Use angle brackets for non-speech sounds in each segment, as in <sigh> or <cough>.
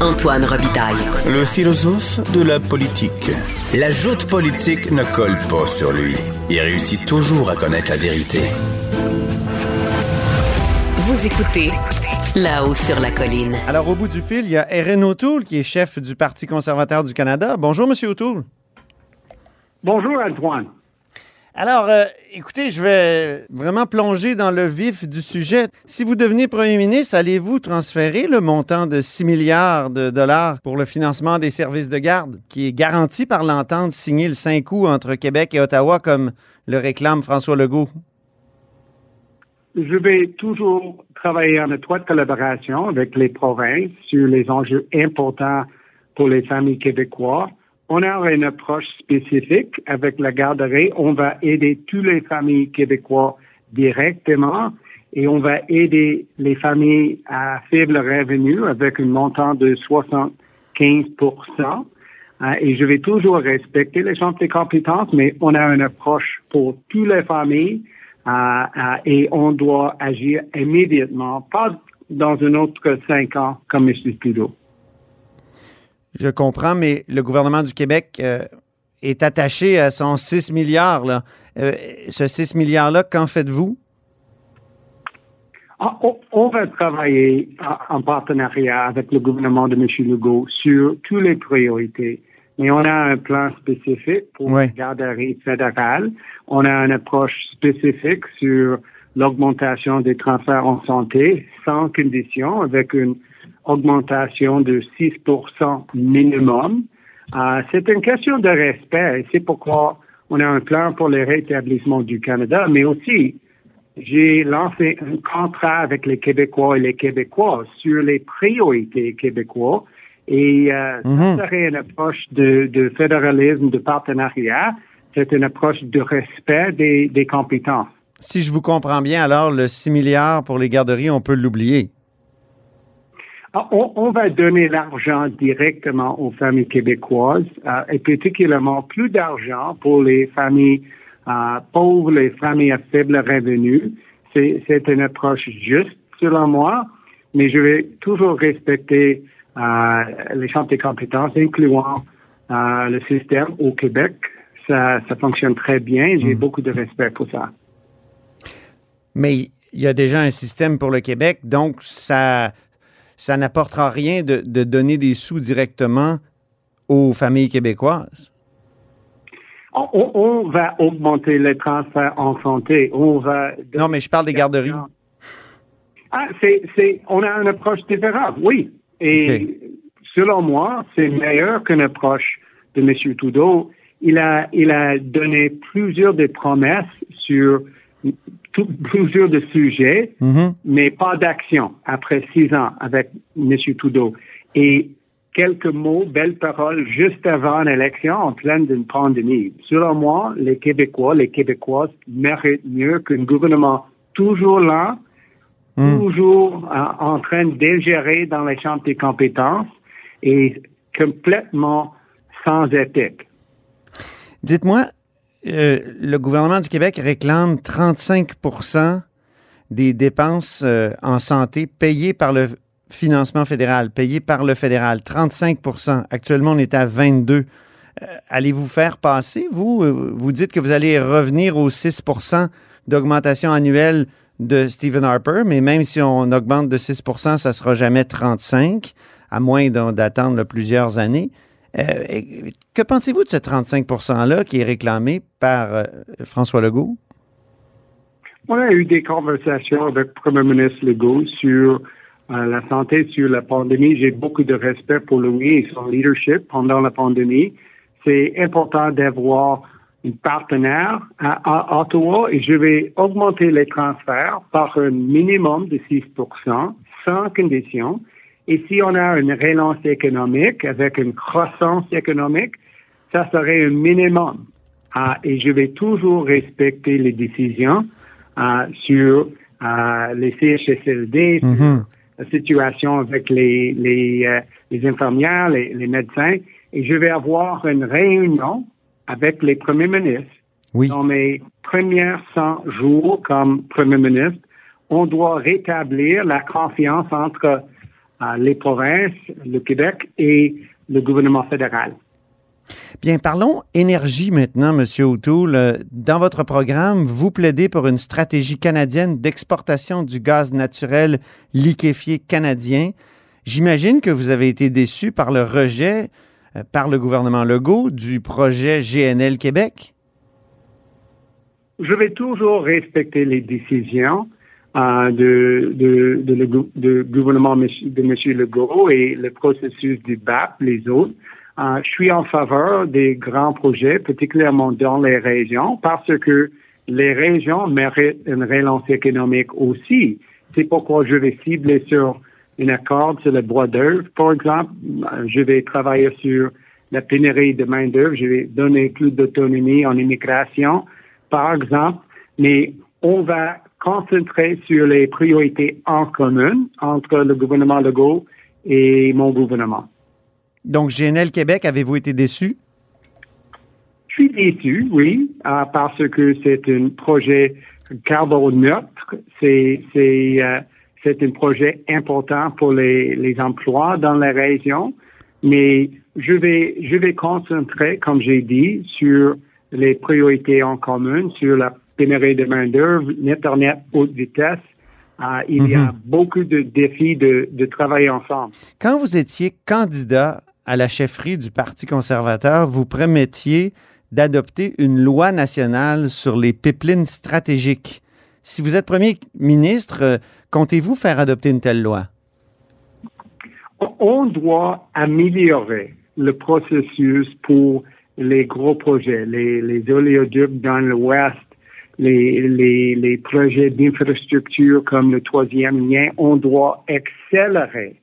Antoine Robitaille. Le philosophe de la politique. La joute politique ne colle pas sur lui. Il réussit toujours à connaître la vérité. Vous écoutez là-haut sur la colline. Alors, au bout du fil, il y a Erin O'Toole, qui est chef du Parti conservateur du Canada. Bonjour, Monsieur O'Toole. Bonjour, Antoine. Alors, euh, écoutez, je vais vraiment plonger dans le vif du sujet. Si vous devenez premier ministre, allez-vous transférer le montant de 6 milliards de dollars pour le financement des services de garde, qui est garanti par l'entente signée le 5 août entre Québec et Ottawa, comme le réclame François Legault? Je vais toujours travailler en étroite collaboration avec les provinces sur les enjeux importants pour les familles québécoises on a une approche spécifique avec la garderie. On va aider toutes les familles québécoises directement et on va aider les familles à faible revenu avec un montant de 75% euh, et je vais toujours respecter les champs de compétences, mais on a une approche pour toutes les familles euh, euh, et on doit agir immédiatement, pas dans un autre cinq ans comme M. Trudeau. Je comprends, mais le gouvernement du Québec euh, est attaché à son 6 milliards. Là. Euh, ce 6 milliards-là, qu'en faites-vous? Ah, on va travailler en partenariat avec le gouvernement de M. Legault sur toutes les priorités. Mais on a un plan spécifique pour la garderie fédérale. On a une approche spécifique sur l'augmentation des transferts en santé sans condition avec une augmentation de 6 minimum. Euh, c'est une question de respect et c'est pourquoi on a un plan pour le rétablissement du Canada, mais aussi j'ai lancé un contrat avec les Québécois et les Québécoises sur les priorités québécois et euh, ça mhm. serait une approche de, fédéralisme, de partenariat. C'est une approche de respect des, des compétences. Si je vous comprends bien, alors le 6 milliards pour les garderies, on peut l'oublier. Ah, on, va donner l'argent directement aux familles québécoises euh, et particulièrement plus d'argent pour les familles euh, pauvres, les familles à faible revenu. C'est une approche juste, selon moi, mais je vais toujours respecter euh, les champs des compétences, incluant le système au Québec. Ça, ça fonctionne très bien. J'ai mm. beaucoup de respect pour ça. Mais il y a déjà un système pour le Québec, donc ça, ça n'apportera rien de, donner des sous directement aux familles québécoises? On, va augmenter les transferts en santé. On va non, mais je parle des garderies. Ah, c'est, on a une approche différente, oui. Et selon moi, c'est meilleur qu'une approche de M. Trudeau. Il a, il a donné plusieurs des promesses sur plusieurs de sujets, mm-hmm. mais pas d'action après six ans avec M. Trudeau. Et quelques mots, belles paroles juste avant l'élection en pleine d'une pandémie. Selon moi, les Québécois, les Québécoises méritent mieux qu'un gouvernement toujours là, mm. toujours euh, en train d'ingérer dans les champs des compétences et complètement sans éthique. Dites-moi, euh, le gouvernement du Québec réclame 35% des dépenses euh, en santé payées par le financement fédéral, payées par le fédéral. 35% Actuellement, on est à 22 euh, Allez-vous faire passer, vous? Vous dites que vous allez revenir aux 6% d'augmentation annuelle de Stephen Harper, mais même si on augmente de 6% ça ne sera jamais 35, à moins d'attendre plusieurs années. Euh, que pensez-vous de ce 35 %-là qui est réclamé par euh, François Legault? On a eu des conversations avec le Premier ministre Legault sur euh, la santé, sur la pandémie. J'ai beaucoup de respect pour lui et son leadership pendant la pandémie. C'est important d'avoir un partenaire à, Ottawa et je vais augmenter les transferts par un minimum de 6% sans condition. Et si on a une relance économique avec une croissance économique, ça serait un minimum. Ah, et je vais toujours respecter les décisions ah, sur ah, les CHSLD, sur mm-hmm. la situation avec les, les, euh, les infirmières, les, les, médecins. Et je vais avoir une réunion avec les premiers ministres. Dans mes premiers 100 jours comme premier ministre, on doit rétablir la confiance entre les provinces, le Québec et le gouvernement fédéral. Bien, parlons énergie maintenant, Monsieur O'Toole. Dans votre programme, vous plaidez pour une stratégie canadienne d'exportation du gaz naturel liquéfié canadien. J'imagine que vous avez été déçu par le rejet euh, par le gouvernement Legault du projet GNL Québec. Je vais toujours respecter les décisions euh, de, de, de, le, gouvernement de M. Legault et le processus du BAP, les autres. Euh, je suis en faveur des grands projets, particulièrement dans les régions, parce que les régions méritent une relance économique aussi. C'est pourquoi je vais cibler sur un accord sur le bois d'œuvre. Par exemple, je vais travailler sur la pénurie de main-d'œuvre. Je vais donner plus d'autonomie en immigration, par exemple. Mais on va concentré sur les priorités en commun entre le gouvernement Legault et mon gouvernement. Donc, GNL Québec, avez-vous été déçu? Je suis déçu, oui, euh, parce que c'est un projet carbone neutre. C'est c'est euh, c'est un projet important pour les, les emplois dans la région, mais je vais je vais concentrer, comme j'ai dit, sur les priorités en commun, sur la pénurie de main-d'œuvre, l'Internet haute vitesse. Euh, il y a mhm. beaucoup de défis de, de travailler ensemble. Quand vous étiez candidat à la chefferie du Parti conservateur, vous promettiez d'adopter une loi nationale sur les pipelines stratégiques. Si vous êtes premier ministre, euh, comptez-vous faire adopter une telle loi? On doit améliorer le processus pour les gros projets, les, les oléoducs dans l'Ouest, les, les, projets d'infrastructure comme le troisième lien, on doit accélérer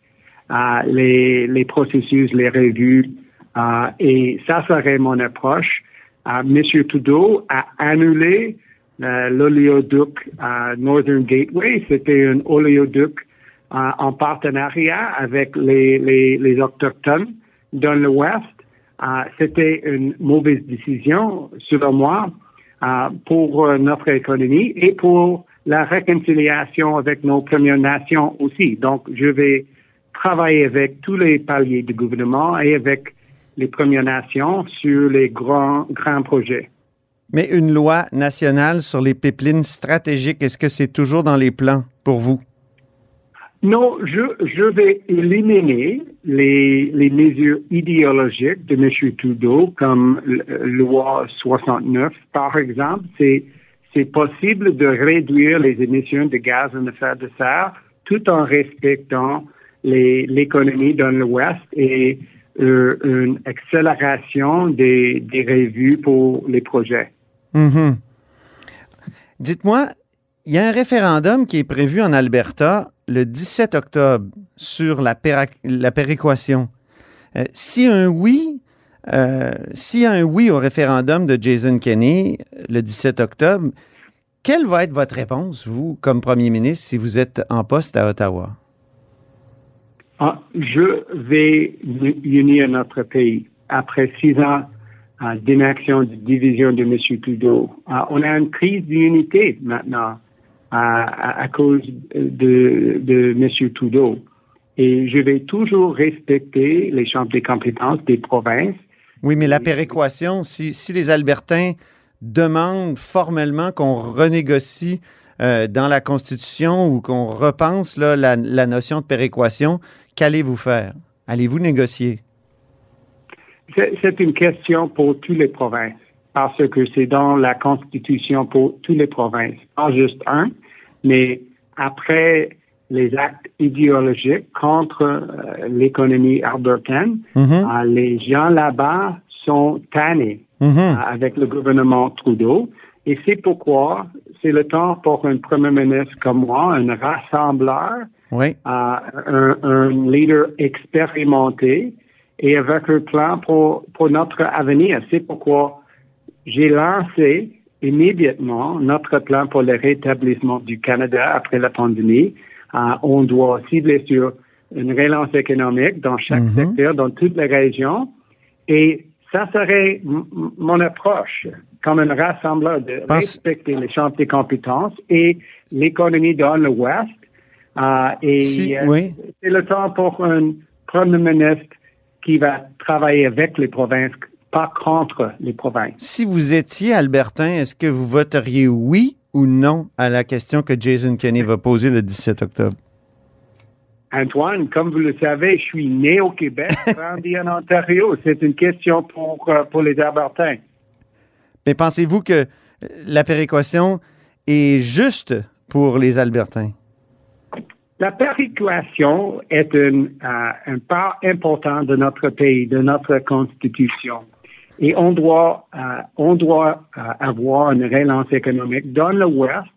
euh, les, les processus, les revues, euh, et ça serait mon approche. Euh, Monsieur Trudeau a annulé l'oléoduc Northern Gateway. C'était un oléoduc en partenariat avec les, les, les Autochtones dans l'Ouest. C'était une mauvaise décision, selon moi. Pour euh, notre économie et pour la réconciliation avec nos Premières Nations aussi. Donc, je vais travailler avec tous les paliers du gouvernement et avec les Premières Nations sur les grands, grands projets. Mais une loi nationale sur les pipelines stratégiques, est-ce que c'est toujours dans les plans pour vous? Non, je, je vais éliminer les, mesures idéologiques de M. Trudeau, comme loi 69, par exemple. C'est, possible de réduire les émissions de gaz à effet de serre tout en respectant l'économie dans l'Ouest et euh, une accélération des, des revues pour les projets. Mm-hmm. Dites-moi, il y a un référendum qui est prévu en Alberta le 17 octobre sur la, la péréquation, euh, si un oui, euh, si un oui au référendum de Jason Kenney le 17 octobre, quelle va être votre réponse, vous, comme premier ministre, si vous êtes en poste à Ottawa? Ah, je vais unir notre pays. Après six ans euh, d'inaction, de division de M. Trudeau, on a une crise d'unité maintenant à, cause de, de M. Trudeau. Et je vais toujours respecter les chambres des compétences des provinces. Oui, mais la péréquation, si, si les Albertains demandent formellement qu'on renégocie euh, dans la Constitution ou qu'on repense la, la notion de péréquation, qu'allez-vous faire? Allez-vous négocier? C'est une question pour toutes les provinces parce que c'est dans la Constitution pour toutes les provinces, pas juste un, mais après les actes idéologiques contre euh, l'économie albertaine, mhm. euh, les gens là-bas sont tannés mhm. euh, avec le gouvernement Trudeau. Et c'est pourquoi c'est le temps pour un premier ministre comme moi, un rassembleur, un, un, leader expérimenté et avec un plan pour, pour notre avenir. C'est pourquoi j'ai lancé immédiatement notre plan pour le rétablissement du Canada après la pandémie. Euh, on doit cibler sur une relance économique dans chaque mhm. secteur, dans toutes les régions. Et ça serait mon approche comme un rassembleur de respecter les champs des compétences et l'économie dans l'Ouest. Euh, et euh, c'est le temps pour un premier ministre qui va travailler avec les provinces pas contre les provinces. Si vous étiez albertain, est-ce que vous voteriez oui ou non à la question que Jason Kenney va poser le 17 octobre? Antoine, comme vous le savez, je suis né au Québec, <laughs> grandi en Ontario. C'est une question pour, euh, pour les Albertains. Mais pensez-vous que la péréquation est juste pour les Albertains? La péréquation est un, euh, un part important de notre pays, de notre constitution. Et on doit, euh, on doit euh, avoir une relance économique. Dans l'Ouest,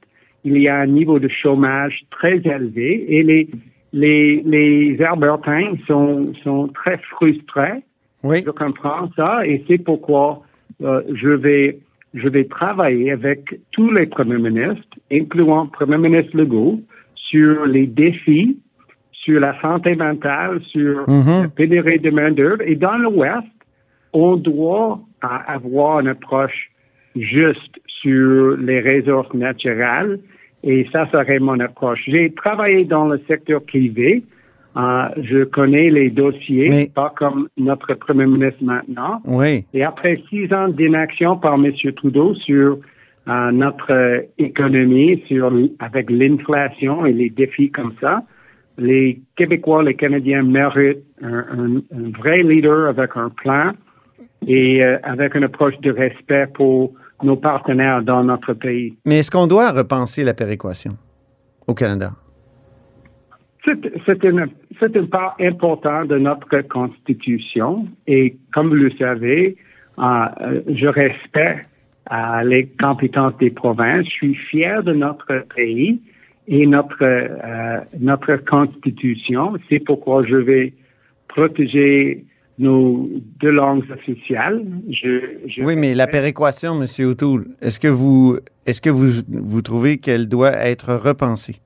il y a un niveau de chômage très élevé et les, les, les Albertains sont, sont très frustrés. Oui. Je comprends ça et c'est pourquoi euh, je vais je vais travailler avec tous les premiers ministres, incluant le Premier ministre Legault, sur les défis, sur la santé mentale, sur mm-hmm. la pénurie de main-d'œuvre. Et dans l'Ouest, on doit avoir une approche juste sur les ressources naturelles et ça serait mon approche. J'ai travaillé dans le secteur privé. Euh, je connais les dossiers, pas comme notre premier ministre maintenant. Oui. Et après six ans d'inaction par M. Trudeau sur euh, notre économie, sur avec l'inflation et les défis comme ça, les Québécois, les Canadiens méritent un vrai leader avec un plan et euh, avec une approche de respect pour nos partenaires dans notre pays. Mais est-ce qu'on doit repenser la péréquation au Canada? C'est une, une, part importante de notre Constitution et comme vous le savez, euh, je respecte euh, les compétences des provinces. Je suis fier de notre pays et notre, notre Constitution. C'est pourquoi je vais protéger nos deux langues officielles. oui, mais la péréquation, M. O'Toole, est-ce que vous est-ce que vous, vous trouvez qu'elle doit être repensée?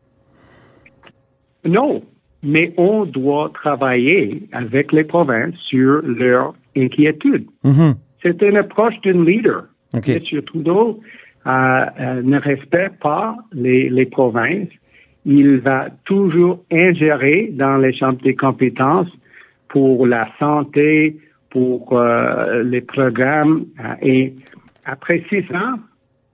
Non, mais on doit travailler avec les provinces sur leurs inquiétudes. Mm-hmm. C'est une approche d'un leader. M. Trudeau euh, euh, ne respecte pas les, les provinces. Il va toujours ingérer dans les champs des compétences pour la santé, pour euh, les programmes. Euh, et après six ans,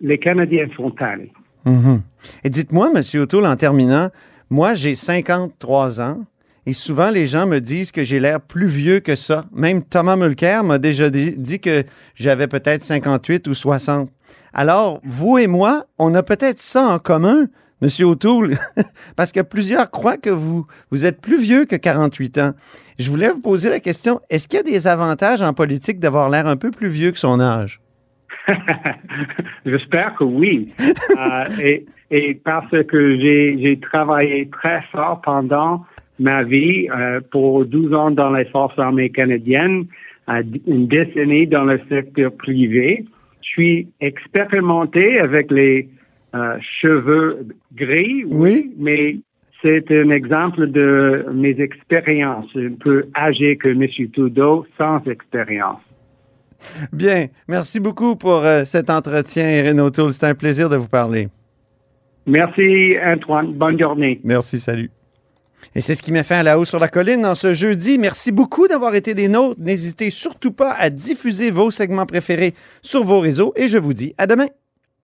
les Canadiens sont allés. Mhm. Et dites-moi, M. O'Toole, en terminant, moi, j'ai 53 ans. Et souvent, les gens me disent que j'ai l'air plus vieux que ça. Même Thomas Mulcair m'a déjà dit que j'avais peut-être 58 ou 60. Alors, vous et moi, on a peut-être ça en commun, Monsieur O'Toole, <laughs> parce que plusieurs croient que vous, vous êtes plus vieux que 48 ans. Je voulais vous poser la question, est-ce qu'il y a des avantages en politique d'avoir l'air un peu plus vieux que son âge? <laughs> J'espère que oui. Euh, et, parce que j'ai travaillé très fort pendant ma vie, euh, pour 12 ans dans les forces armées canadiennes, une décennie dans le secteur privé. Je suis expérimenté avec les cheveux gris, oui, mais c'est un exemple de mes expériences, un peu âgé que M. Trudeau, sans expérience. Bien, merci beaucoup pour euh, cet entretien, Erin O'Toole. C'était un plaisir de vous parler. Merci, Antoine. Bonne journée. Merci, salut. Et c'est ce qui m'a fait à la hausse sur la colline dans ce jeudi. Merci beaucoup d'avoir été des nôtres. N'hésitez surtout pas à diffuser vos segments préférés sur vos réseaux et je vous dis à demain.